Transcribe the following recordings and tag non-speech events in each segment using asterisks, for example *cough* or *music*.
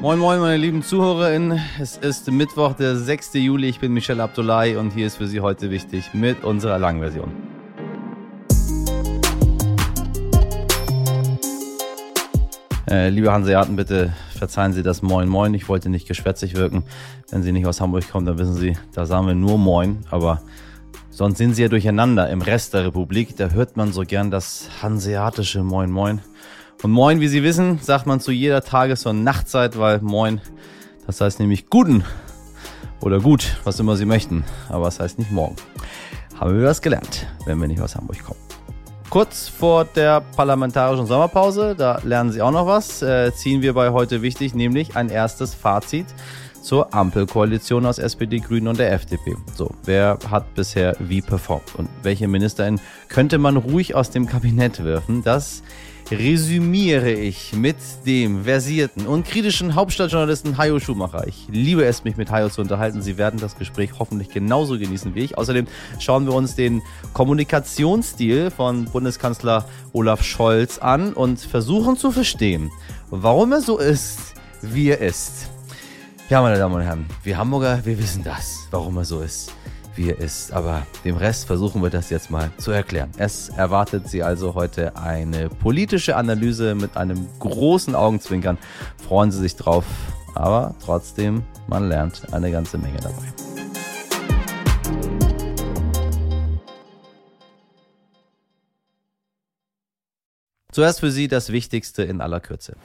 Moin Moin, meine lieben ZuhörerInnen. Es ist Mittwoch, der 6. Juli. Ich bin Michel Abdullahi und hier ist für Sie heute wichtig mit unserer Langversion. Äh, liebe Hanseaten, bitte verzeihen Sie das Moin Moin. Ich wollte nicht geschwätzig wirken. Wenn Sie nicht aus Hamburg kommen, dann wissen Sie, da sagen wir nur Moin. Aber sonst sind Sie ja durcheinander. Im Rest der Republik, da hört man so gern das hanseatische Moin Moin. Und Moin, wie Sie wissen, sagt man zu jeder Tages- und Nachtzeit, weil Moin, das heißt nämlich guten oder gut, was immer Sie möchten. Aber es heißt nicht morgen. Haben wir was gelernt, wenn wir nicht aus Hamburg kommen. Kurz vor der parlamentarischen Sommerpause, da lernen Sie auch noch was, äh, ziehen wir bei heute wichtig, nämlich ein erstes Fazit zur Ampelkoalition aus SPD, Grünen und der FDP. So, wer hat bisher wie performt und welche Ministerin könnte man ruhig aus dem Kabinett werfen? Das resümiere ich mit dem versierten und kritischen Hauptstadtjournalisten Hajo Schumacher. Ich liebe es, mich mit Hajo zu unterhalten. Sie werden das Gespräch hoffentlich genauso genießen wie ich. Außerdem schauen wir uns den Kommunikationsstil von Bundeskanzler Olaf Scholz an und versuchen zu verstehen, warum er so ist, wie er ist. Ja, meine Damen und Herren, wir Hamburger, wir wissen das, warum er so ist wie er ist. Aber dem Rest versuchen wir das jetzt mal zu erklären. Es erwartet Sie also heute eine politische Analyse mit einem großen Augenzwinkern. Freuen Sie sich drauf. Aber trotzdem, man lernt eine ganze Menge dabei. Zuerst für Sie das Wichtigste in aller Kürze.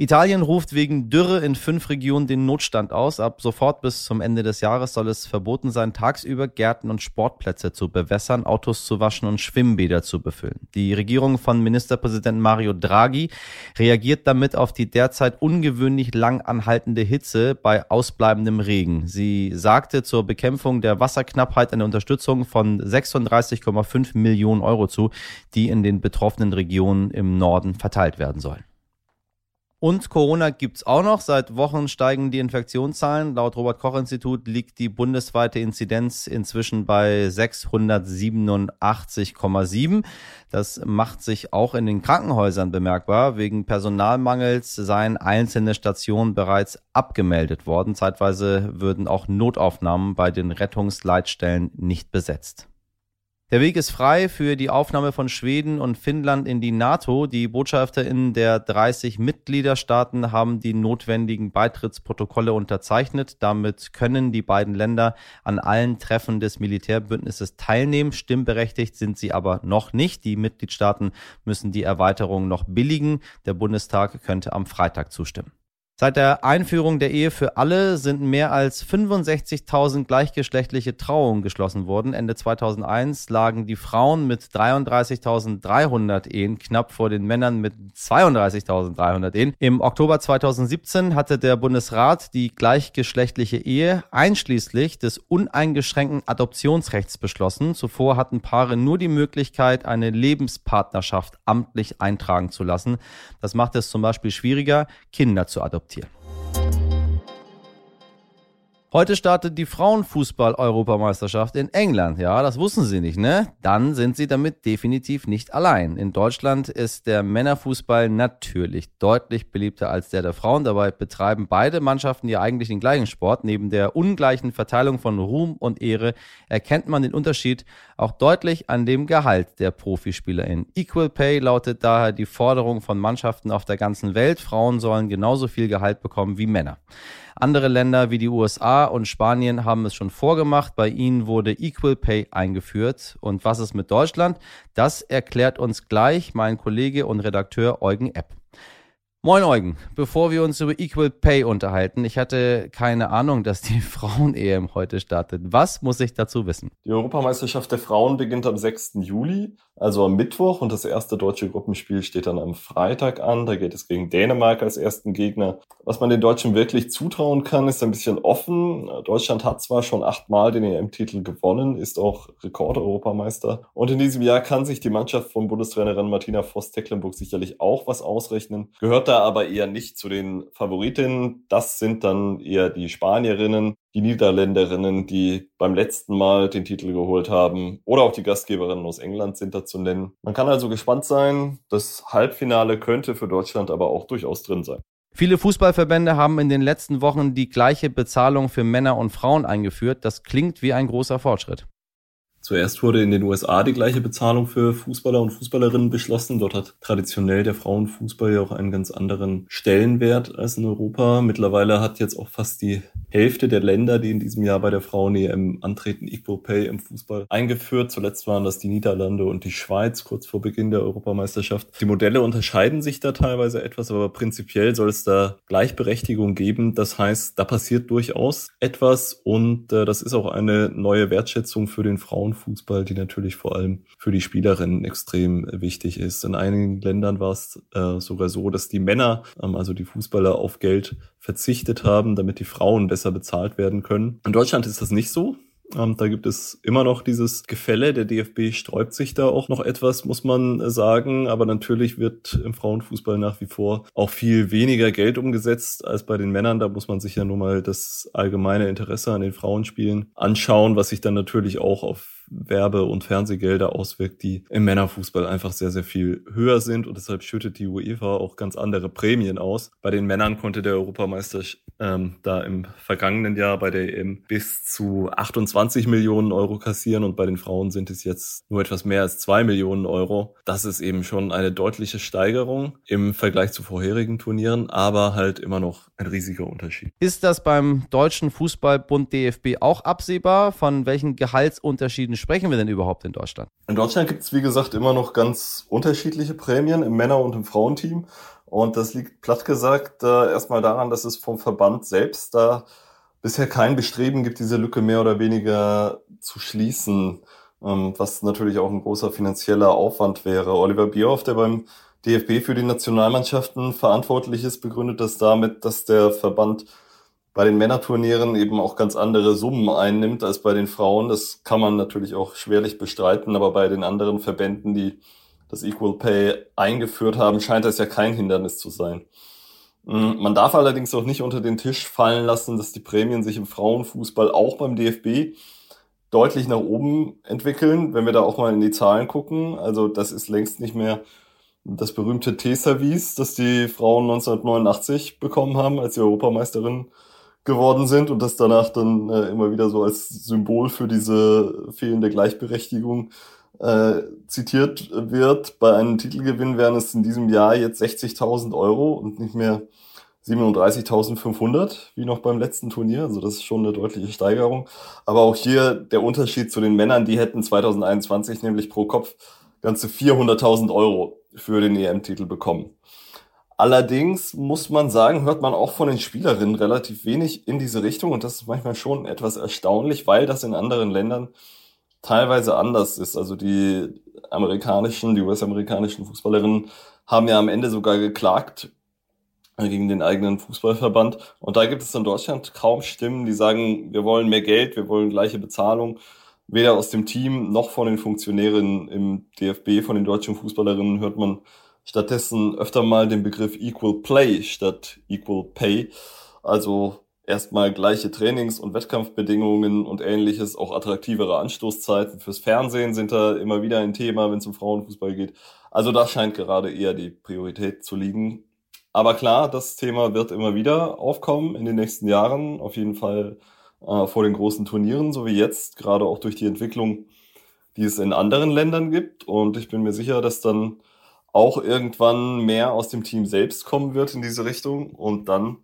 Italien ruft wegen Dürre in fünf Regionen den Notstand aus. Ab sofort bis zum Ende des Jahres soll es verboten sein, tagsüber Gärten und Sportplätze zu bewässern, Autos zu waschen und Schwimmbäder zu befüllen. Die Regierung von Ministerpräsident Mario Draghi reagiert damit auf die derzeit ungewöhnlich lang anhaltende Hitze bei ausbleibendem Regen. Sie sagte zur Bekämpfung der Wasserknappheit eine Unterstützung von 36,5 Millionen Euro zu, die in den betroffenen Regionen im Norden verteilt werden sollen. Und Corona gibt's auch noch. Seit Wochen steigen die Infektionszahlen. Laut Robert Koch Institut liegt die bundesweite Inzidenz inzwischen bei 687,7. Das macht sich auch in den Krankenhäusern bemerkbar. Wegen Personalmangels seien einzelne Stationen bereits abgemeldet worden. Zeitweise würden auch Notaufnahmen bei den Rettungsleitstellen nicht besetzt. Der Weg ist frei für die Aufnahme von Schweden und Finnland in die NATO. Die BotschafterInnen der 30 Mitgliederstaaten haben die notwendigen Beitrittsprotokolle unterzeichnet. Damit können die beiden Länder an allen Treffen des Militärbündnisses teilnehmen. Stimmberechtigt sind sie aber noch nicht. Die Mitgliedstaaten müssen die Erweiterung noch billigen. Der Bundestag könnte am Freitag zustimmen. Seit der Einführung der Ehe für alle sind mehr als 65.000 gleichgeschlechtliche Trauungen geschlossen worden. Ende 2001 lagen die Frauen mit 33.300 Ehen knapp vor den Männern mit 32.300 Ehen. Im Oktober 2017 hatte der Bundesrat die gleichgeschlechtliche Ehe einschließlich des uneingeschränkten Adoptionsrechts beschlossen. Zuvor hatten Paare nur die Möglichkeit, eine Lebenspartnerschaft amtlich eintragen zu lassen. Das macht es zum Beispiel schwieriger, Kinder zu adoptieren adoptieren. Heute startet die Frauenfußball-Europameisterschaft in England. Ja, das wussten Sie nicht, ne? Dann sind Sie damit definitiv nicht allein. In Deutschland ist der Männerfußball natürlich deutlich beliebter als der der Frauen. Dabei betreiben beide Mannschaften ja eigentlich den gleichen Sport. Neben der ungleichen Verteilung von Ruhm und Ehre erkennt man den Unterschied auch deutlich an dem Gehalt der Profispielerin. Equal Pay lautet daher die Forderung von Mannschaften auf der ganzen Welt. Frauen sollen genauso viel Gehalt bekommen wie Männer. Andere Länder wie die USA und Spanien haben es schon vorgemacht. Bei ihnen wurde Equal Pay eingeführt. Und was ist mit Deutschland? Das erklärt uns gleich mein Kollege und Redakteur Eugen Epp. Moin Eugen, bevor wir uns über Equal Pay unterhalten, ich hatte keine Ahnung, dass die *laughs* Frauen-EM heute startet. Was muss ich dazu wissen? Die Europameisterschaft der Frauen beginnt am 6. Juli, also am Mittwoch, und das erste deutsche Gruppenspiel steht dann am Freitag an. Da geht es gegen Dänemark als ersten Gegner. Was man den Deutschen wirklich zutrauen kann, ist ein bisschen offen. Deutschland hat zwar schon achtmal den EM-Titel gewonnen, ist auch Rekord-Europameister. Und in diesem Jahr kann sich die Mannschaft von Bundestrainerin Martina Voss-Tecklenburg sicherlich auch was ausrechnen. Gehört da aber eher nicht zu den Favoritinnen. Das sind dann eher die Spanierinnen, die Niederländerinnen, die beim letzten Mal den Titel geholt haben. Oder auch die Gastgeberinnen aus England sind da zu nennen. Man kann also gespannt sein. Das Halbfinale könnte für Deutschland aber auch durchaus drin sein. Viele Fußballverbände haben in den letzten Wochen die gleiche Bezahlung für Männer und Frauen eingeführt. Das klingt wie ein großer Fortschritt. Zuerst wurde in den USA die gleiche Bezahlung für Fußballer und Fußballerinnen beschlossen. Dort hat traditionell der Frauenfußball ja auch einen ganz anderen Stellenwert als in Europa. Mittlerweile hat jetzt auch fast die Hälfte der Länder, die in diesem Jahr bei der Frauen-EM antreten, Equal Pay im Fußball eingeführt. Zuletzt waren das die Niederlande und die Schweiz kurz vor Beginn der Europameisterschaft. Die Modelle unterscheiden sich da teilweise etwas, aber prinzipiell soll es da Gleichberechtigung geben. Das heißt, da passiert durchaus etwas und äh, das ist auch eine neue Wertschätzung für den Frauenfußball, die natürlich vor allem für die Spielerinnen extrem wichtig ist. In einigen Ländern war es äh, sogar so, dass die Männer, ähm, also die Fußballer, auf Geld verzichtet haben, damit die Frauen besser bezahlt werden können. In Deutschland ist das nicht so. Ähm, da gibt es immer noch dieses Gefälle. Der DFB sträubt sich da auch noch etwas, muss man sagen. Aber natürlich wird im Frauenfußball nach wie vor auch viel weniger Geld umgesetzt als bei den Männern. Da muss man sich ja nur mal das allgemeine Interesse an den Frauenspielen anschauen, was sich dann natürlich auch auf Werbe- und Fernsehgelder auswirkt, die im Männerfußball einfach sehr, sehr viel höher sind und deshalb schüttet die UEFA auch ganz andere Prämien aus. Bei den Männern konnte der Europameister ähm, da im vergangenen Jahr bei der EM bis zu 28 Millionen Euro kassieren und bei den Frauen sind es jetzt nur etwas mehr als zwei Millionen Euro. Das ist eben schon eine deutliche Steigerung im Vergleich zu vorherigen Turnieren, aber halt immer noch ein riesiger Unterschied. Ist das beim Deutschen Fußballbund DFB auch absehbar? Von welchen Gehaltsunterschieden sprechen wir denn überhaupt in Deutschland? In Deutschland gibt es, wie gesagt, immer noch ganz unterschiedliche Prämien im Männer- und im Frauenteam. Und das liegt platt gesagt äh, erstmal daran, dass es vom Verband selbst da bisher kein Bestreben gibt, diese Lücke mehr oder weniger zu schließen, ähm, was natürlich auch ein großer finanzieller Aufwand wäre. Oliver Bierhoff, der beim DFB für die Nationalmannschaften verantwortlich ist, begründet das damit, dass der Verband bei den Männerturnieren eben auch ganz andere Summen einnimmt als bei den Frauen. Das kann man natürlich auch schwerlich bestreiten, aber bei den anderen Verbänden, die das Equal Pay eingeführt haben, scheint das ja kein Hindernis zu sein. Mm, man darf allerdings auch nicht unter den Tisch fallen lassen, dass die Prämien sich im Frauenfußball auch beim DFB deutlich nach oben entwickeln, wenn wir da auch mal in die Zahlen gucken. Also das ist längst nicht mehr das berühmte T-Service, das die Frauen 1989 bekommen haben, als sie Europameisterin geworden sind und das danach dann äh, immer wieder so als Symbol für diese fehlende Gleichberechtigung äh, zitiert wird. Bei einem Titelgewinn wären es in diesem Jahr jetzt 60.000 Euro und nicht mehr 37.500 wie noch beim letzten Turnier. Also das ist schon eine deutliche Steigerung. Aber auch hier der Unterschied zu den Männern, die hätten 2021 nämlich pro Kopf ganze 400.000 Euro für den EM-Titel bekommen. Allerdings muss man sagen, hört man auch von den Spielerinnen relativ wenig in diese Richtung und das ist manchmal schon etwas erstaunlich, weil das in anderen Ländern teilweise anders ist. Also die amerikanischen, die US-amerikanischen Fußballerinnen haben ja am Ende sogar geklagt gegen den eigenen Fußballverband. Und da gibt es in Deutschland kaum Stimmen, die sagen, wir wollen mehr Geld, wir wollen gleiche Bezahlung. Weder aus dem Team noch von den Funktionären im DFB, von den deutschen Fußballerinnen hört man stattdessen öfter mal den Begriff Equal Play statt Equal Pay. Also erstmal gleiche Trainings- und Wettkampfbedingungen und ähnliches, auch attraktivere Anstoßzeiten fürs Fernsehen sind da immer wieder ein Thema, wenn es um Frauenfußball geht. Also da scheint gerade eher die Priorität zu liegen. Aber klar, das Thema wird immer wieder aufkommen in den nächsten Jahren, auf jeden Fall äh, vor den großen Turnieren, so wie jetzt, gerade auch durch die Entwicklung, die es in anderen Ländern gibt. Und ich bin mir sicher, dass dann auch irgendwann mehr aus dem Team selbst kommen wird in diese Richtung und dann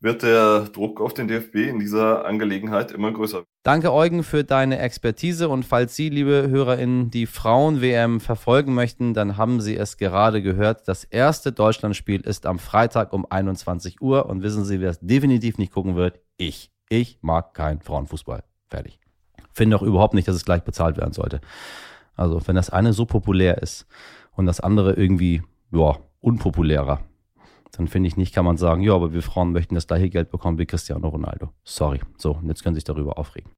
wird der Druck auf den DFB in dieser Angelegenheit immer größer. Danke, Eugen, für deine Expertise. Und falls Sie, liebe HörerInnen, die Frauen-WM verfolgen möchten, dann haben Sie es gerade gehört. Das erste Deutschlandspiel ist am Freitag um 21 Uhr. Und wissen Sie, wer es definitiv nicht gucken wird? Ich. Ich mag keinen Frauenfußball. Fertig. Finde auch überhaupt nicht, dass es gleich bezahlt werden sollte. Also, wenn das eine so populär ist, und das andere irgendwie, ja, unpopulärer. Dann finde ich nicht, kann man sagen, ja, aber wir Frauen möchten das gleiche Geld bekommen wie Cristiano Ronaldo. Sorry. So, und jetzt können Sie sich darüber aufregen.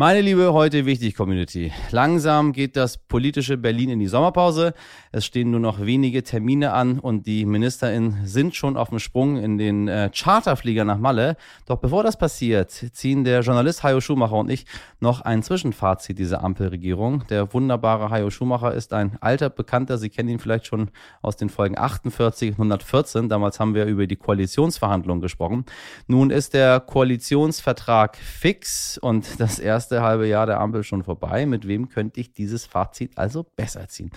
Meine liebe heute wichtig Community. Langsam geht das politische Berlin in die Sommerpause. Es stehen nur noch wenige Termine an und die MinisterInnen sind schon auf dem Sprung in den äh, Charterflieger nach Malle. Doch bevor das passiert, ziehen der Journalist Hajo Schumacher und ich noch ein Zwischenfazit dieser Ampelregierung. Der wunderbare Hajo Schumacher ist ein alter Bekannter. Sie kennen ihn vielleicht schon aus den Folgen 48 und 114. Damals haben wir über die Koalitionsverhandlungen gesprochen. Nun ist der Koalitionsvertrag fix und das erste erste halbe Jahr der Ampel schon vorbei. Mit wem könnte ich dieses Fazit also besser ziehen?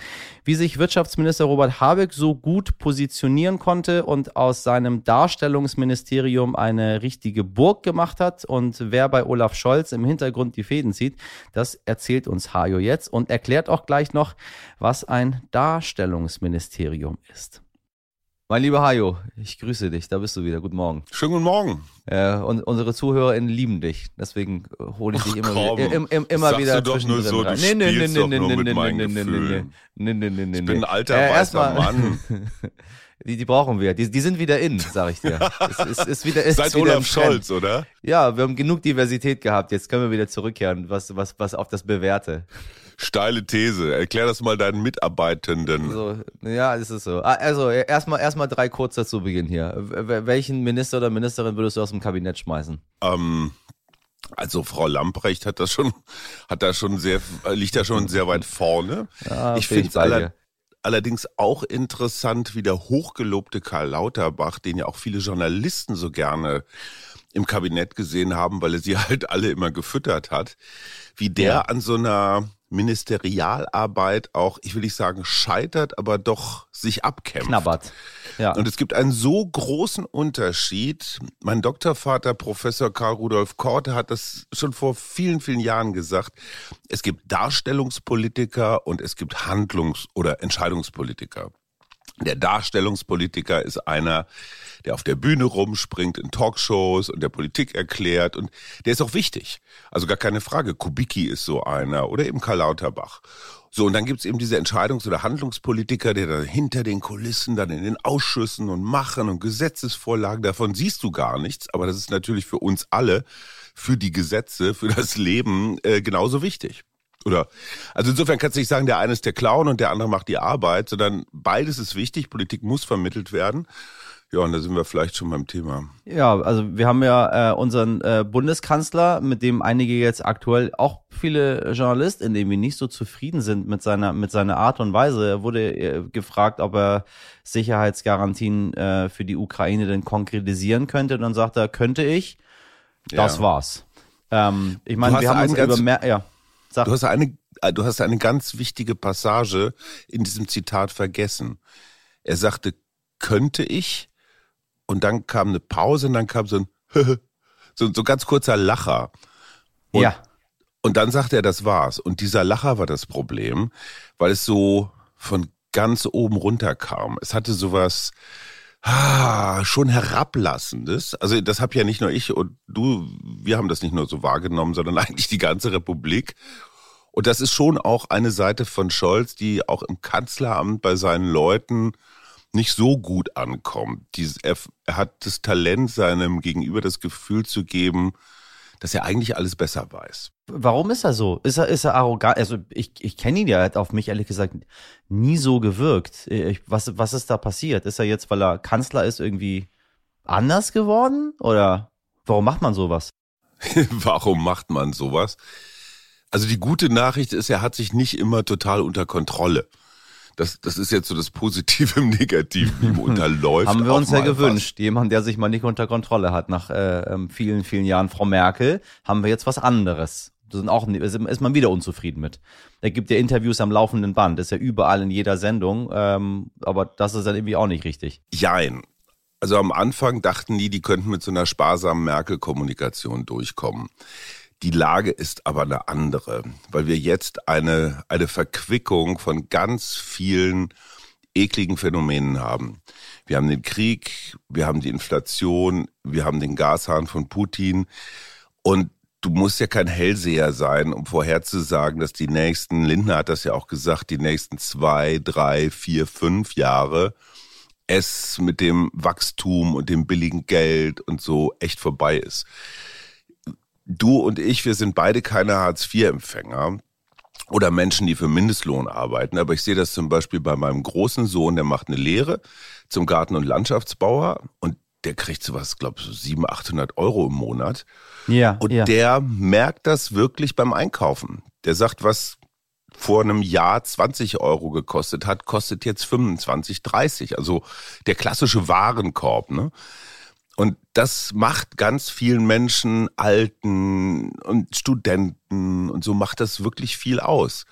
Wie sich Wirtschaftsminister Robert Habeck so gut positionieren konnte und aus seinem Darstellungsministerium eine richtige Burg gemacht hat und wer bei Olaf Scholz im Hintergrund die Fäden zieht, das erzählt uns Hajo jetzt und erklärt auch gleich noch, was ein Darstellungsministerium ist. Mein lieber Hajo, ich grüße dich, da bist du wieder. Guten Morgen. Schönen guten Morgen. Äh, und unsere ZuhörerInnen lieben dich, deswegen hole ich dich immer, Ach, wieder, im, im, immer wieder du doch nur so, rein. Nee, nee, nee, nee, nee, nee, nee, nee, nee, nee, nee, nee, Ich bin ein alter äh, weißer Mann. *laughs* Die, die brauchen wir. Die, die sind wieder in, sag ich dir. *laughs* es, ist, ist wieder, ist Seit Olaf Scholz, oder? Ja, wir haben genug Diversität gehabt. Jetzt können wir wieder zurückkehren, was, was, was auf das Bewährte. Steile These. Erklär das mal deinen Mitarbeitenden. So, ja, das ist so. Ah, also, erstmal erstmal drei kurz dazu Beginn hier. Welchen Minister oder Ministerin würdest du aus dem Kabinett schmeißen? Ähm, also Frau Lamprecht hat das schon, hat da schon sehr, liegt da schon sehr weit vorne. Ja, ich finde es aller, allerdings auch interessant, wie der hochgelobte Karl Lauterbach, den ja auch viele Journalisten so gerne im Kabinett gesehen haben, weil er sie *laughs* halt alle immer gefüttert hat, wie der ja. an so einer Ministerialarbeit auch, ich will nicht sagen scheitert, aber doch sich abkämpft. Knabbert. Ja. Und es gibt einen so großen Unterschied. Mein Doktorvater, Professor Karl Rudolf Korte, hat das schon vor vielen, vielen Jahren gesagt. Es gibt Darstellungspolitiker und es gibt Handlungs- oder Entscheidungspolitiker. Der Darstellungspolitiker ist einer, der auf der Bühne rumspringt in Talkshows und der Politik erklärt und der ist auch wichtig. Also gar keine Frage. Kubicki ist so einer oder eben Karl Lauterbach. So, und dann gibt's eben diese Entscheidungs- oder Handlungspolitiker, der dann hinter den Kulissen, dann in den Ausschüssen und Machen und Gesetzesvorlagen, davon siehst du gar nichts, aber das ist natürlich für uns alle, für die Gesetze, für das Leben äh, genauso wichtig. Oder also insofern kannst du nicht sagen, der eine ist der Clown und der andere macht die Arbeit, sondern beides ist wichtig. Politik muss vermittelt werden. Ja, und da sind wir vielleicht schon beim Thema. Ja, also wir haben ja äh, unseren äh, Bundeskanzler, mit dem einige jetzt aktuell auch viele Journalisten, die nicht so zufrieden sind mit seiner mit seiner Art und Weise. Er wurde äh, gefragt, ob er Sicherheitsgarantien äh, für die Ukraine denn konkretisieren könnte. Und dann sagt er, könnte ich. Das ja. war's. Ähm, ich meine, wir haben uns über mehr, ja. Sag. Du hast eine, äh, du hast eine ganz wichtige Passage in diesem Zitat vergessen. Er sagte, könnte ich? Und dann kam eine Pause und dann kam so ein, *laughs* so, so ganz kurzer Lacher. Und, ja. Und dann sagte er, das war's. Und dieser Lacher war das Problem, weil es so von ganz oben runter kam. Es hatte sowas, ah, schon herablassendes. Also das habe ja nicht nur ich und du, wir haben das nicht nur so wahrgenommen, sondern *laughs* eigentlich die ganze Republik. Und das ist schon auch eine Seite von Scholz, die auch im Kanzleramt bei seinen Leuten nicht so gut ankommt. Er hat das Talent, seinem Gegenüber das Gefühl zu geben, dass er eigentlich alles besser weiß. Warum ist er so? Ist er, ist er arrogant? Also ich, ich kenne ihn ja, er hat auf mich ehrlich gesagt nie so gewirkt. Ich, was, was ist da passiert? Ist er jetzt, weil er Kanzler ist, irgendwie anders geworden? Oder warum macht man sowas? *laughs* warum macht man sowas? Also die gute Nachricht ist, er hat sich nicht immer total unter Kontrolle das, das ist jetzt so das Positive im Negativen, wie *laughs* unterläuft. Haben wir uns ja gewünscht. Was. Jemand, der sich mal nicht unter Kontrolle hat. Nach äh, ähm, vielen, vielen Jahren Frau Merkel haben wir jetzt was anderes. Da sind auch, ist man wieder unzufrieden mit. Er gibt ja Interviews am laufenden Band, ist ja überall in jeder Sendung, ähm, aber das ist dann irgendwie auch nicht richtig. Jein. Also am Anfang dachten die, die könnten mit so einer sparsamen Merkel-Kommunikation durchkommen. Die Lage ist aber eine andere, weil wir jetzt eine, eine Verquickung von ganz vielen ekligen Phänomenen haben. Wir haben den Krieg, wir haben die Inflation, wir haben den Gashahn von Putin und du musst ja kein Hellseher sein, um vorherzusagen, dass die nächsten, Lindner hat das ja auch gesagt, die nächsten zwei, drei, vier, fünf Jahre es mit dem Wachstum und dem billigen Geld und so echt vorbei ist du und ich, wir sind beide keine Hartz-IV-Empfänger oder Menschen, die für Mindestlohn arbeiten. Aber ich sehe das zum Beispiel bei meinem großen Sohn, der macht eine Lehre zum Garten- und Landschaftsbauer und der kriegt sowas, glaube ich, so 700, 800 Euro im Monat. Ja. Und ja. der merkt das wirklich beim Einkaufen. Der sagt, was vor einem Jahr 20 Euro gekostet hat, kostet jetzt 25, 30. Also der klassische Warenkorb. Ne? Und das macht ganz vielen Menschen, Alten und Studenten und so macht das wirklich viel aus.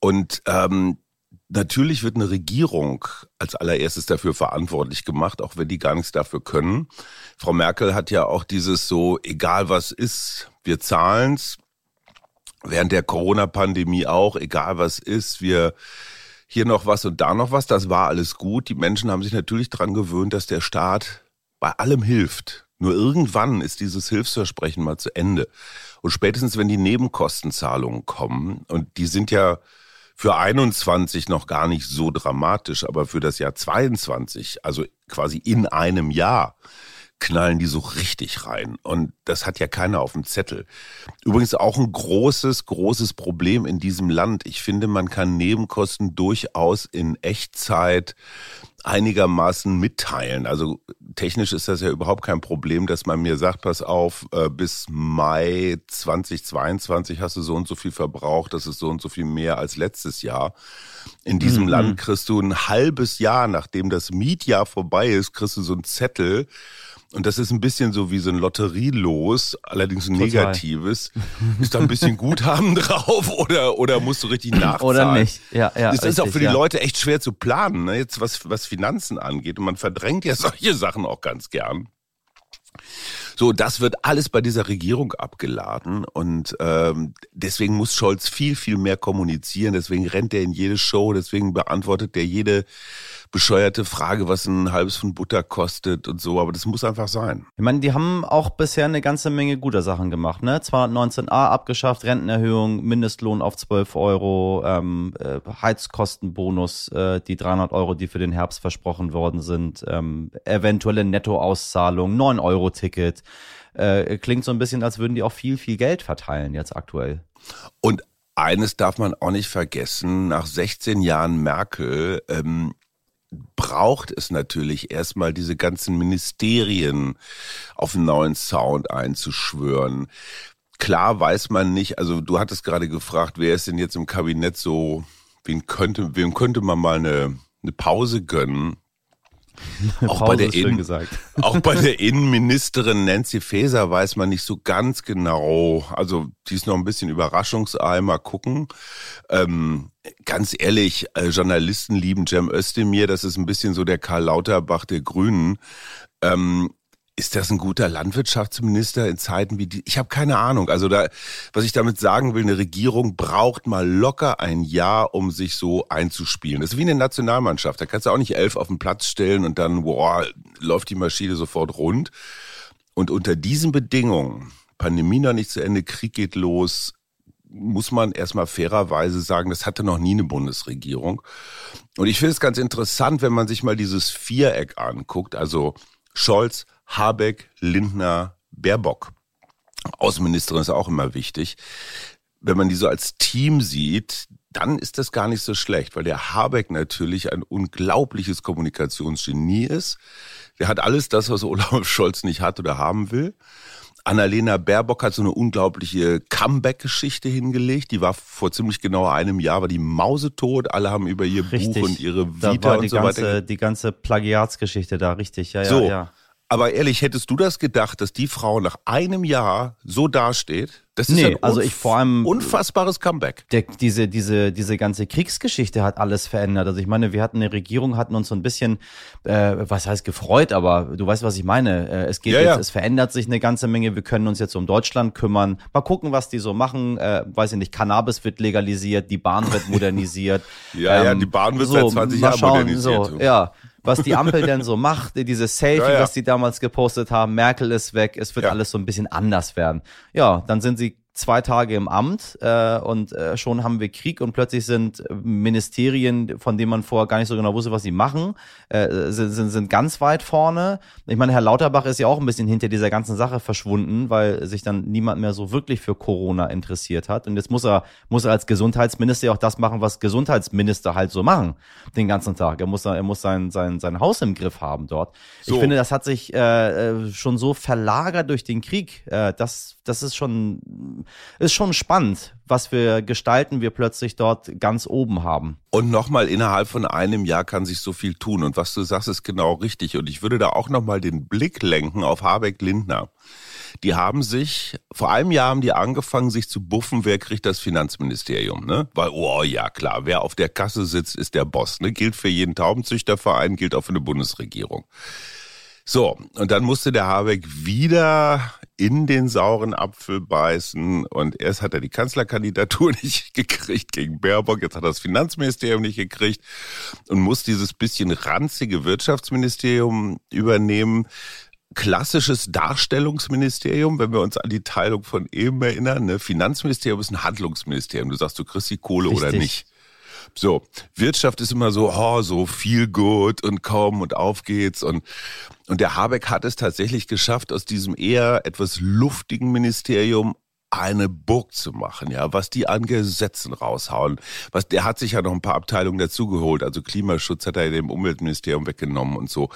Und ähm, natürlich wird eine Regierung als allererstes dafür verantwortlich gemacht, auch wenn die gar nichts dafür können. Frau Merkel hat ja auch dieses so, egal was ist, wir zahlen's. Während der Corona-Pandemie auch, egal was ist, wir hier noch was und da noch was, das war alles gut. Die Menschen haben sich natürlich dran gewöhnt, dass der Staat bei allem hilft. Nur irgendwann ist dieses Hilfsversprechen mal zu Ende. Und spätestens, wenn die Nebenkostenzahlungen kommen, und die sind ja für 21 noch gar nicht so dramatisch, aber für das Jahr 22, also quasi in einem Jahr, knallen die so richtig rein. Und das hat ja keiner auf dem Zettel. Übrigens auch ein großes, großes Problem in diesem Land. Ich finde, man kann Nebenkosten durchaus in Echtzeit einigermaßen mitteilen. Also technisch ist das ja überhaupt kein Problem, dass man mir sagt, pass auf, äh, bis Mai 2022 hast du so und so viel verbraucht, das ist so und so viel mehr als letztes Jahr. In diesem mhm. Land kriegst du ein halbes Jahr, nachdem das Mietjahr vorbei ist, kriegst du so einen Zettel, und das ist ein bisschen so wie so ein Lotterielos, allerdings ein Total. negatives. Ist da ein bisschen Guthaben *laughs* drauf oder, oder musst du richtig nachzahlen? Oder nicht. Ja, ja, das richtig, ist auch für die ja. Leute echt schwer zu planen, ne? jetzt was, was Finanzen angeht. Und man verdrängt ja *laughs* solche Sachen auch ganz gern. So, das wird alles bei dieser Regierung abgeladen und ähm, deswegen muss Scholz viel, viel mehr kommunizieren. Deswegen rennt er in jede Show, deswegen beantwortet er jede bescheuerte Frage, was ein halbes Pfund Butter kostet und so, aber das muss einfach sein. Ich meine, die haben auch bisher eine ganze Menge guter Sachen gemacht, ne? 219a abgeschafft, Rentenerhöhung, Mindestlohn auf 12 Euro, ähm, äh, Heizkostenbonus, äh, die 300 Euro, die für den Herbst versprochen worden sind, ähm, eventuelle Nettoauszahlung, 9-Euro-Ticket. Äh, klingt so ein bisschen, als würden die auch viel, viel Geld verteilen jetzt aktuell. Und eines darf man auch nicht vergessen, nach 16 Jahren Merkel ähm, braucht es natürlich erstmal diese ganzen Ministerien auf einen neuen Sound einzuschwören. Klar weiß man nicht, also du hattest gerade gefragt, wer ist denn jetzt im Kabinett so, wen könnte, wem könnte man mal eine, eine Pause gönnen? *laughs* auch, bei der Innen, *laughs* auch bei der Innenministerin Nancy Faeser weiß man nicht so ganz genau. Also die ist noch ein bisschen Überraschungsei, mal gucken. Ähm, ganz ehrlich, äh, Journalisten lieben Cem Özdemir, das ist ein bisschen so der Karl Lauterbach der Grünen. Ähm, ist das ein guter Landwirtschaftsminister in Zeiten wie die? Ich habe keine Ahnung. Also da, was ich damit sagen will, eine Regierung braucht mal locker ein Jahr, um sich so einzuspielen. Das ist wie eine Nationalmannschaft. Da kannst du auch nicht elf auf den Platz stellen und dann, boah, läuft die Maschine sofort rund. Und unter diesen Bedingungen, Pandemie noch nicht zu Ende, Krieg geht los, muss man erstmal fairerweise sagen, das hatte noch nie eine Bundesregierung. Und ich finde es ganz interessant, wenn man sich mal dieses Viereck anguckt, also Scholz, Habeck, Lindner, Baerbock. Außenministerin ist auch immer wichtig. Wenn man die so als Team sieht, dann ist das gar nicht so schlecht, weil der Habeck natürlich ein unglaubliches Kommunikationsgenie ist. Der hat alles das, was Olaf *laughs* Scholz nicht hat oder haben will. Annalena Baerbock hat so eine unglaubliche Comeback-Geschichte hingelegt. Die war vor ziemlich genau einem Jahr, war die mausetot. Alle haben über ihr richtig. Buch und ihre Vita und die so ganze, weiter. Die ganze Plagiatsgeschichte da, richtig. Ja, ja, so, ja. Aber ehrlich, hättest du das gedacht, dass die Frau nach einem Jahr so dasteht? Das ist Nee, ein also ich vor allem- unfassbares Comeback. Der, diese, diese, diese ganze Kriegsgeschichte hat alles verändert. Also ich meine, wir hatten eine Regierung, hatten uns so ein bisschen, äh, was heißt gefreut, aber du weißt, was ich meine. Äh, es geht Ja, jetzt, ja. es verändert sich eine ganze Menge. Wir können uns jetzt um Deutschland kümmern. Mal gucken, was die so machen. Äh, weiß ich nicht, Cannabis wird legalisiert, die Bahn wird modernisiert. *laughs* Ja, ja, die Bahn wird seit 20 mal Jahren modernisiert. So, ja. Was die Ampel denn so macht, *laughs* dieses Selfie, Ja, ja. was die damals gepostet haben, Merkel ist weg, es wird Ja. alles so ein bisschen anders werden. Ja, dann sind sie zwei Tage im Amt äh, und äh, schon haben wir Krieg und plötzlich sind Ministerien, von denen man vorher gar nicht so genau wusste, was sie machen, äh, sind, sind, sind ganz weit vorne. Ich meine, Herr Lauterbach ist ja auch ein bisschen hinter dieser ganzen Sache verschwunden, weil sich dann niemand mehr so wirklich für Corona interessiert hat. Und jetzt muss er, muss er als Gesundheitsminister ja auch das machen, was Gesundheitsminister halt so machen, den ganzen Tag. Er muss, er muss sein, sein, sein Haus im Griff haben dort. So. Ich finde, das hat sich äh, äh schon so verlagert durch den Krieg. Äh, das, das ist schon ist schon spannend, was für Gestalten wir plötzlich dort ganz oben haben. Und nochmal, innerhalb von einem Jahr kann sich so viel tun. Und was du sagst, ist genau richtig. Und ich würde da auch nochmal den Blick lenken auf Habeck-Lindner. Die haben sich, vor einem Jahr haben die angefangen, sich zu buffen, wer kriegt das Finanzministerium, ne? Weil, oh ja, klar, wer auf der Kasse sitzt, ist der Boss, ne? Gilt für jeden Taubenzüchterverein, gilt auch für eine Bundesregierung. So, und dann musste der Habeck wieder in den sauren Apfel beißen und erst hat er die Kanzlerkandidatur *laughs* nicht gekriegt gegen Baerbock, jetzt hat er das Finanzministerium nicht gekriegt und muss dieses bisschen ranzige Wirtschaftsministerium übernehmen. Klassisches Darstellungsministerium, wenn wir uns an die Teilung von eben erinnern. Ne? Finanzministerium ist ein Handlungsministerium. Du sagst, du kriegst die Kohle Richtig. oder nicht. So, Wirtschaft ist immer so, oh, so viel gut und komm und auf geht's. Und und der Habeck hat es tatsächlich geschafft, aus diesem eher etwas luftigen Ministerium eine Burg zu machen, ja, was die an Gesetzen raushauen. Was, der hat sich ja noch ein paar Abteilungen dazugeholt. Also Klimaschutz hat er dem Umweltministerium weggenommen und so.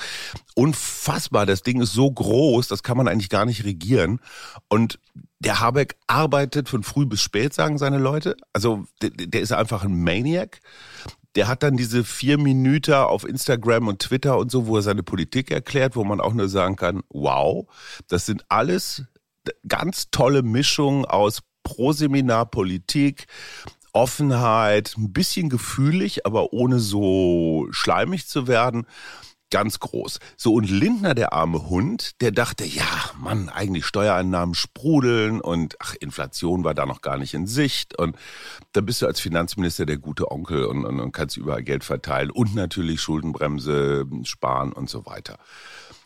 Unfassbar. Das Ding ist so groß, das kann man eigentlich gar nicht regieren. Und der Habeck arbeitet von früh bis spät, sagen seine Leute. Also der, der ist einfach ein Maniac. Der hat dann diese vier Minuten auf Instagram und Twitter und so, wo er seine Politik erklärt, wo man auch nur sagen kann, wow, das sind alles ganz tolle Mischungen aus Proseminarpolitik, Offenheit, ein bisschen gefühlig, aber ohne so schleimig zu werden ganz groß. So, und Lindner, der arme Hund, der dachte, ja, Mann, eigentlich Steuereinnahmen sprudeln und ach, Inflation war da noch gar nicht in Sicht. Und dann bist du als Finanzminister der gute Onkel und, und, und kannst überall Geld verteilen und natürlich Schuldenbremse sparen und so weiter.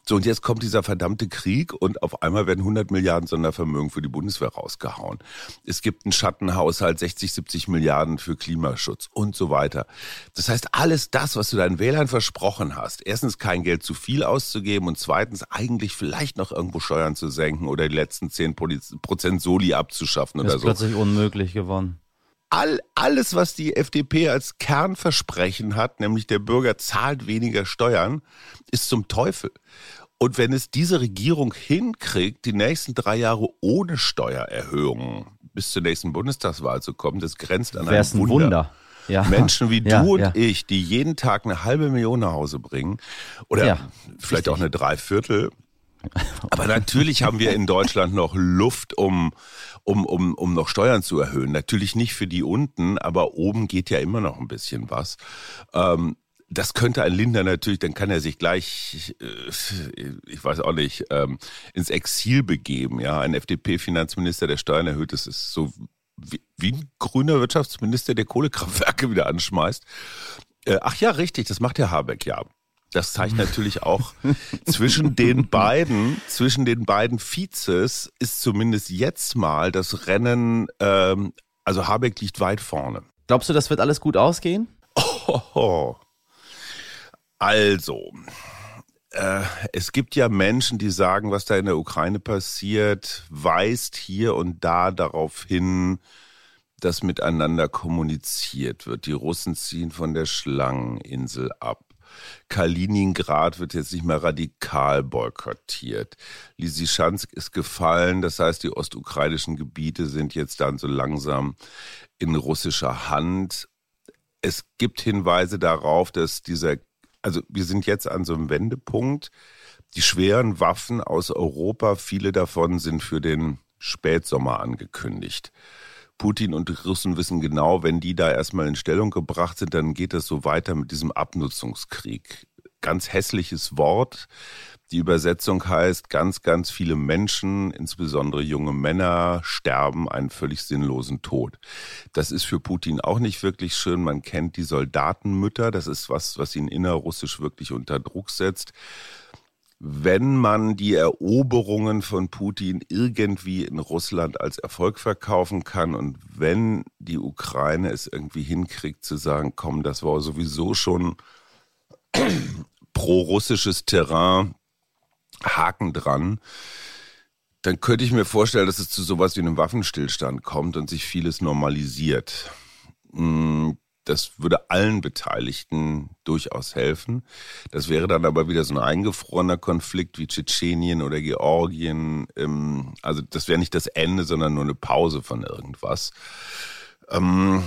So, und jetzt kommt dieser verdammte Krieg und auf einmal werden 100 Milliarden Sondervermögen für die Bundeswehr rausgehauen. Es gibt einen Schattenhaushalt, 60, 70 Milliarden für Klimaschutz und so weiter. Das heißt, alles das, was du deinen Wählern versprochen hast, erstens kein Geld zu viel auszugeben und zweitens eigentlich vielleicht noch irgendwo Steuern zu senken oder die letzten 10 Prozent Soli abzuschaffen oder so. ist plötzlich unmöglich geworden all, alles, was die FDP als Kernversprechen hat, nämlich der Bürger zahlt weniger Steuern, ist zum Teufel. Und wenn es diese Regierung hinkriegt, die nächsten drei Jahre ohne Steuererhöhungen bis zur nächsten Bundestagswahl zu kommen, das grenzt an Wär's ein Wunder. Wunder. Ja. Menschen wie *laughs* ja, du und ja. ich, die jeden Tag eine halbe Million nach Hause bringen oder vielleicht richtig. auch eine Dreiviertel, aber natürlich haben wir in Deutschland noch Luft, um, um, um, um noch Steuern zu erhöhen. Natürlich nicht für die unten, aber oben geht ja immer noch ein bisschen was. Ähm, das könnte ein Linder natürlich, dann kann er sich gleich, äh, ich weiß auch nicht, ähm, ins Exil begeben. Ja, ein FDP-Finanzminister, der Steuern erhöht, das ist so wie, ein grüner Wirtschaftsminister, der Kohlekraftwerke wieder anschmeißt. Äh, ach ja, richtig, das macht Herr Habeck ja das zeigt *laughs* natürlich auch zwischen den beiden, zwischen den beiden Vizes ist zumindest jetzt mal das Rennen, ähm, also Habeck liegt weit vorne. Glaubst du, das wird alles gut ausgehen? Oh, also, äh, es gibt ja Menschen, die sagen, was da in der Ukraine passiert, weist hier und da darauf hin, dass miteinander kommuniziert wird. Die Russen ziehen von der Schlangeninsel ab. Kaliningrad wird jetzt nicht mehr radikal boykottiert. Lysychansk ist gefallen, das heißt, die ostukrainischen Gebiete sind jetzt dann so langsam in russischer Hand. Es gibt Hinweise darauf, dass dieser, also wir sind jetzt an so einem Wendepunkt. Die schweren Waffen aus Europa, viele davon sind für den Spätsommer angekündigt. Putin und die Russen wissen genau, wenn die da erstmal in Stellung gebracht sind, dann geht es so weiter mit diesem Abnutzungskrieg. Ganz hässliches Wort. Die Übersetzung heißt, ganz, ganz viele Menschen, insbesondere junge Männer, sterben einen völlig sinnlosen Tod. Das ist für Putin auch nicht wirklich schön. Man kennt die Soldatenmütter. Das ist was, was ihn innerrussisch wirklich unter Druck setzt. Wenn man die Eroberungen von Putin irgendwie in Russland als Erfolg verkaufen kann und wenn die Ukraine es irgendwie hinkriegt zu sagen, komm, das war sowieso schon *clears throat* pro-russisches Terrain, Haken dran, dann könnte ich mir vorstellen, dass es zu sowas wie einem Waffenstillstand kommt und sich vieles normalisiert. Das würde allen Beteiligten durchaus helfen. Das wäre dann aber wieder so ein eingefrorener Konflikt wie Tschetschenien oder Georgien. Ähm, also das wäre nicht das Ende, sondern nur eine Pause von irgendwas. Ähm,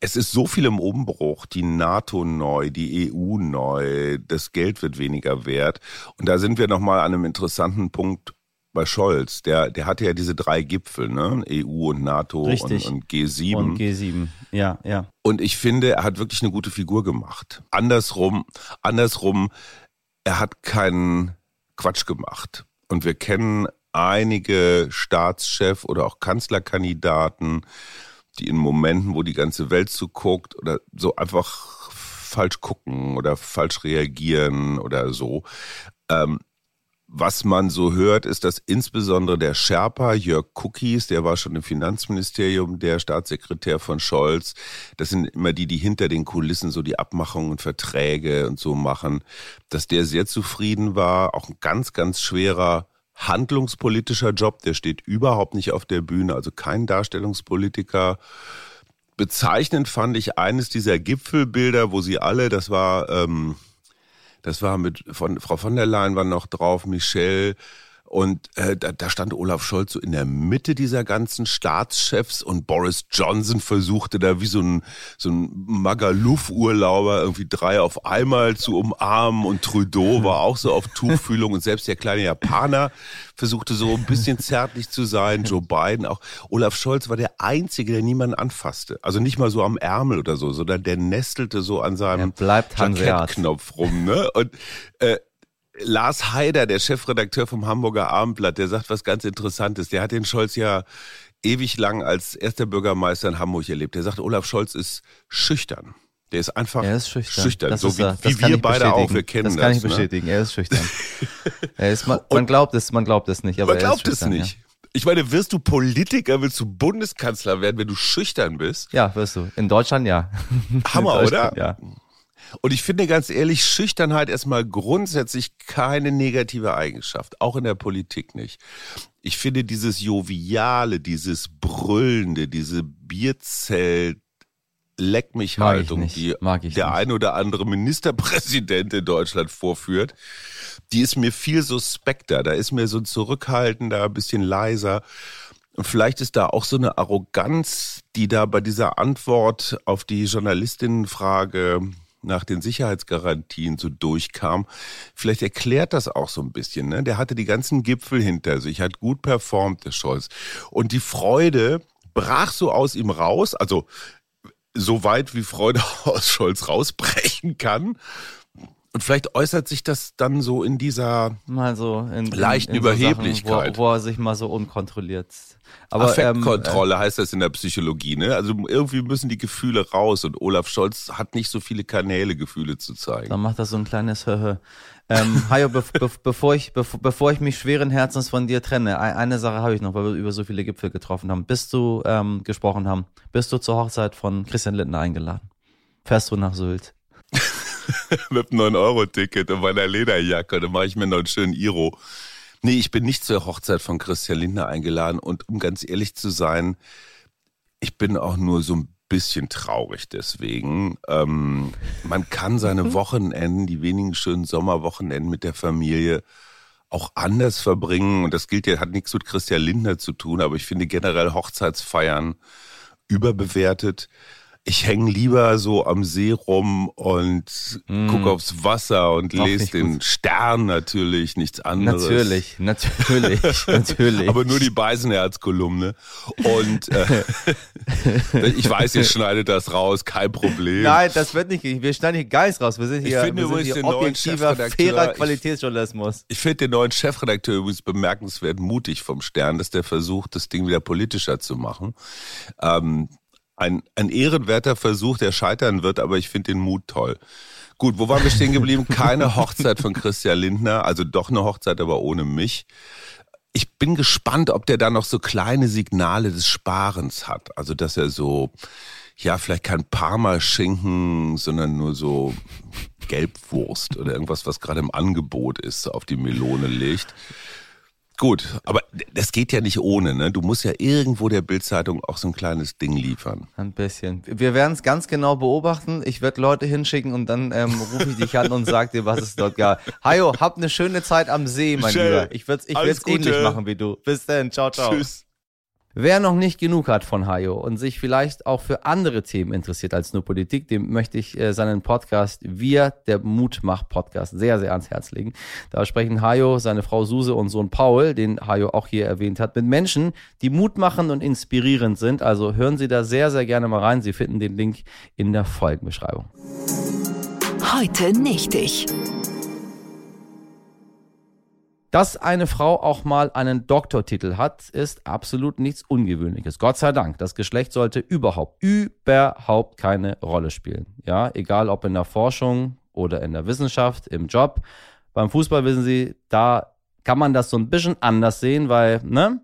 es ist so viel im Umbruch, die NATO neu, die EU neu, das Geld wird weniger wert. Und da sind wir nochmal an einem interessanten Punkt bei Scholz, der, der hatte ja diese drei Gipfel, ne? EU und NATO und, und, G7. Und G7, ja, ja. Und ich finde, er hat wirklich eine gute Figur gemacht. Andersrum, andersrum, er hat keinen Quatsch gemacht. Und wir kennen einige Staatschef oder auch Kanzlerkandidaten, die in Momenten, wo die ganze Welt zuguckt oder so einfach falsch gucken oder falsch reagieren oder so. Ähm, was man so hört, ist, dass insbesondere der Sherpa Jörg Cookies, der war schon im Finanzministerium, der Staatssekretär von Scholz, das sind immer die, die hinter den Kulissen so die Abmachungen und Verträge und so machen, dass der sehr zufrieden war, auch ein ganz, ganz schwerer handlungspolitischer Job, der steht überhaupt nicht auf der Bühne, also kein Darstellungspolitiker. Bezeichnend fand ich eines dieser Gipfelbilder, wo sie alle, das war ähm, das war mit von Frau von der Leyen war noch drauf, Michelle und äh, da, da stand Olaf Scholz so in der Mitte dieser ganzen Staatschefs und Boris Johnson versuchte da wie so ein, so ein Magaluf-Urlauber irgendwie drei auf einmal zu umarmen und Trudeau war auch so auf Tuchfühlung und selbst der kleine Japaner versuchte so ein bisschen *laughs* zärtlich zu sein, Joe Biden auch. Olaf Scholz war der Einzige, der niemanden anfasste. Also nicht mal so am Ärmel oder so, sondern der nestelte so an seinem Jackettknopf rum. Ne? Und äh, Lars Haider, der Chefredakteur vom Hamburger Abendblatt, der sagt was ganz Interessantes. Der hat den Scholz ja ewig lang als erster Bürgermeister in Hamburg erlebt. Der sagt, Olaf Scholz ist schüchtern. Der ist einfach er ist schüchtern. schüchtern. so wie, wie wir beide auch. Wir kennen das. Das kann ich ne? bestätigen. Er ist schüchtern. *laughs* er ist, man, man, glaubt es, man glaubt es nicht. Aber man glaubt es nicht. Ja. Ich meine, wirst du Politiker, willst du Bundeskanzler werden, wenn du schüchtern bist? Ja, wirst du. In Deutschland ja. *laughs* Hammer, Deutschland, oder? Ja. Und ich finde ganz ehrlich, Schüchternheit erstmal grundsätzlich keine negative Eigenschaft, auch in der Politik nicht. Ich finde dieses Joviale, dieses Brüllende, diese Bierzelt, Leck mich Haltung, die der nicht. ein oder andere Ministerpräsident in Deutschland vorführt, die ist mir viel suspekter. Da ist mir so ein zurückhaltender, ein bisschen leiser. Und vielleicht ist da auch so eine Arroganz, die da bei dieser Antwort auf die Journalistinnenfrage nach den Sicherheitsgarantien so durchkam. Vielleicht erklärt das auch so ein bisschen. Ne? Der hatte die ganzen Gipfel hinter sich, hat gut performt, der Scholz. Und die Freude brach so aus ihm raus, also so weit wie Freude *laughs* aus Scholz rausbrechen kann. Und vielleicht äußert sich das dann so in dieser mal so in, leichten in, in Überheblichkeit. So wo, wo, er sich mal so unkontrolliert. Aber, Affektkontrolle ähm, heißt das in der Psychologie, ne? Also irgendwie müssen die Gefühle raus und Olaf Scholz hat nicht so viele Kanäle, Gefühle zu zeigen. Dann macht er so ein kleines Höhö. ähm, *laughs* Hajo, be be bevor, ich, be bevor ich mich schweren Herzens von dir trenne, eine Sache habe ich noch, weil wir über so viele Gipfel getroffen haben. Bist du ähm, gesprochen haben, bist du zur Hochzeit von Christian Lindner eingeladen? Fährst du nach Sylt? *laughs* mit einem 9-Euro-Ticket und meiner Lederjacke. Dann mache ich mir noch einen schönen Iro. Nee, ich bin nicht zur Hochzeit von Christian Lindner eingeladen. Und um ganz ehrlich zu sein, ich bin auch nur so ein bisschen traurig deswegen. Ähm, man kann seine Wochenenden, die wenigen schönen Sommerwochenenden mit der Familie auch anders verbringen. Und das gilt ja, hat nichts mit Christian Lindner zu tun, aber ich finde generell Hochzeitsfeiern überbewertet ich hänge lieber so am See rum und mm. gucke aufs Wasser und lese den gut. Stern natürlich, nichts anderes. Natürlich, natürlich, *laughs* natürlich. Aber nur die Beisenherz-Kolumne. Und äh, *laughs* ich weiß, ihr schneidet das raus, kein Problem. Nein, das wird nicht, wir schneiden hier Geist raus. Wir sind hier, ich finde wir sind hier objektiver, fairer Qualitätsjournalismus. Ich, ich finde den neuen Chefredakteur übrigens bemerkenswert mutig vom Stern, dass der versucht, das Ding wieder politischer zu machen. Ähm, ein, ein ehrenwerter Versuch, der scheitern wird, aber ich finde den Mut toll. Gut, wo waren wir stehen geblieben? *laughs* Keine Hochzeit von Christian Lindner, also doch eine Hochzeit, aber ohne mich. Ich bin gespannt, ob der da noch so kleine Signale des Sparens hat. Also, dass er so, ja, vielleicht kein Parmaschinken, sondern nur so Gelbwurst oder irgendwas, was gerade im Angebot ist, auf die Melone legt. Gut, aber das geht ja nicht ohne, ne? Du musst ja irgendwo der Bildzeitung auch so ein kleines Ding liefern. Ein bisschen. Wir werden es ganz genau beobachten. Ich werde Leute hinschicken und dann ähm, rufe ich dich an und sag dir, was es dort gab. Hajo, hab eine schöne Zeit am See, mein Schön. Lieber. Ich würde es ich ähnlich machen wie du. Bis dann. Ciao, ciao. Tschüss. Wer noch nicht genug hat von Hayo und sich vielleicht auch für andere Themen interessiert als nur Politik, dem möchte ich äh, seinen Podcast Wir, der Mutmach-Podcast, sehr, sehr ans Herz legen. Da sprechen Hayo, seine Frau Suse und Sohn Paul, den Hayo auch hier erwähnt hat, mit Menschen, die Mut machen und inspirierend sind. Also hören Sie da sehr, sehr gerne mal rein. Sie finden den Link in der Folgenbeschreibung. Heute nicht ich. Dass eine Frau auch mal einen Doktortitel hat, ist absolut nichts Ungewöhnliches. Gott sei Dank. Das Geschlecht sollte überhaupt, überhaupt keine Rolle spielen. Ja, egal ob in der Forschung oder in der Wissenschaft, im Job. Beim Fußball wissen Sie, da kann man das so ein bisschen anders sehen, weil, ne?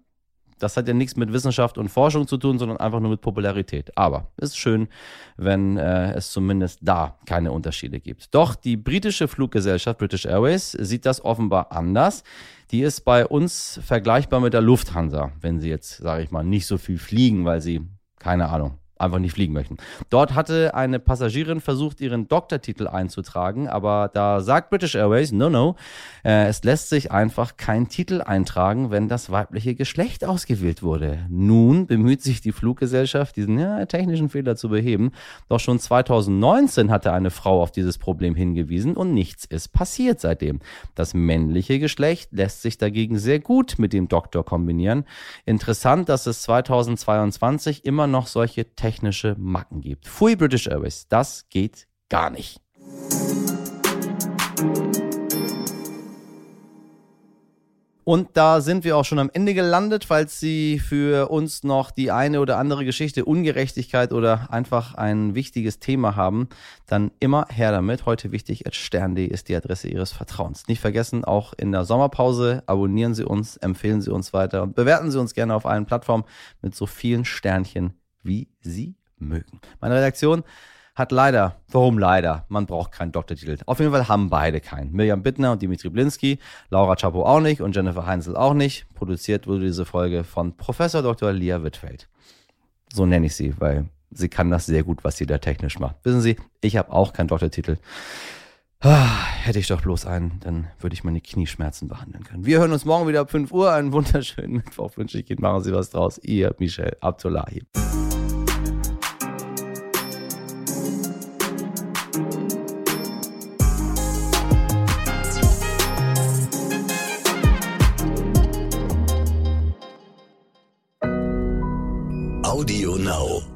Das hat ja nichts mit Wissenschaft und Forschung zu tun, sondern einfach nur mit Popularität. Aber es ist schön, wenn äh, es zumindest da keine Unterschiede gibt. Doch die britische Fluggesellschaft British Airways sieht das offenbar anders. Die ist bei uns vergleichbar mit der Lufthansa, wenn sie jetzt, sage ich mal, nicht so viel fliegen, weil sie, keine Ahnung, einfach nicht fliegen möchten. Dort hatte eine Passagierin versucht, ihren Doktortitel einzutragen, aber da sagt British Airways, no, no, äh, es lässt sich einfach kein Titel eintragen, wenn das weibliche Geschlecht ausgewählt wurde. Nun bemüht sich die Fluggesellschaft, diesen ja, technischen Fehler zu beheben. Doch schon 2019 hatte eine Frau auf dieses Problem hingewiesen und nichts ist passiert seitdem. Das männliche Geschlecht lässt sich dagegen sehr gut mit dem Doktor kombinieren. Interessant, dass es 2022 immer noch solche technische Macken gibt. Pfui British Airways, das geht gar nicht. Und da sind wir auch schon am Ende gelandet, falls Sie für uns noch die eine oder andere Geschichte, Ungerechtigkeit oder einfach ein wichtiges Thema haben, dann immer her damit. Heute wichtig, stern.de ist die Adresse Ihres Vertrauens. Nicht vergessen, auch in der Sommerpause abonnieren Sie uns, empfehlen Sie uns weiter und bewerten Sie uns gerne auf allen Plattformen mit so vielen Sternchen, wie Sie mögen. Meine Redaktion hat leider, warum leider? Man braucht keinen Doktortitel. Auf jeden Fall haben beide keinen. Mirjam Bittner und Dimitri Blinski, Laura Chapo auch nicht und Jennifer Heinzel auch nicht. Produziert wurde diese Folge von Professor Dr. Lia Wittfeld. So nenne ich sie, weil sie kann das sehr gut, was sie da technisch macht. Wissen Sie, ich habe auch keinen Doktortitel. Ah, hätte ich doch bloß einen, dann würde ich meine Knieschmerzen behandeln können. Wir hören uns morgen wieder ab 5 Uhr. Einen wunderschönen *laughs* Mittwoch wünsche ich Ihnen. Machen Sie was draus. Ihr Michel Abdullahi. Now.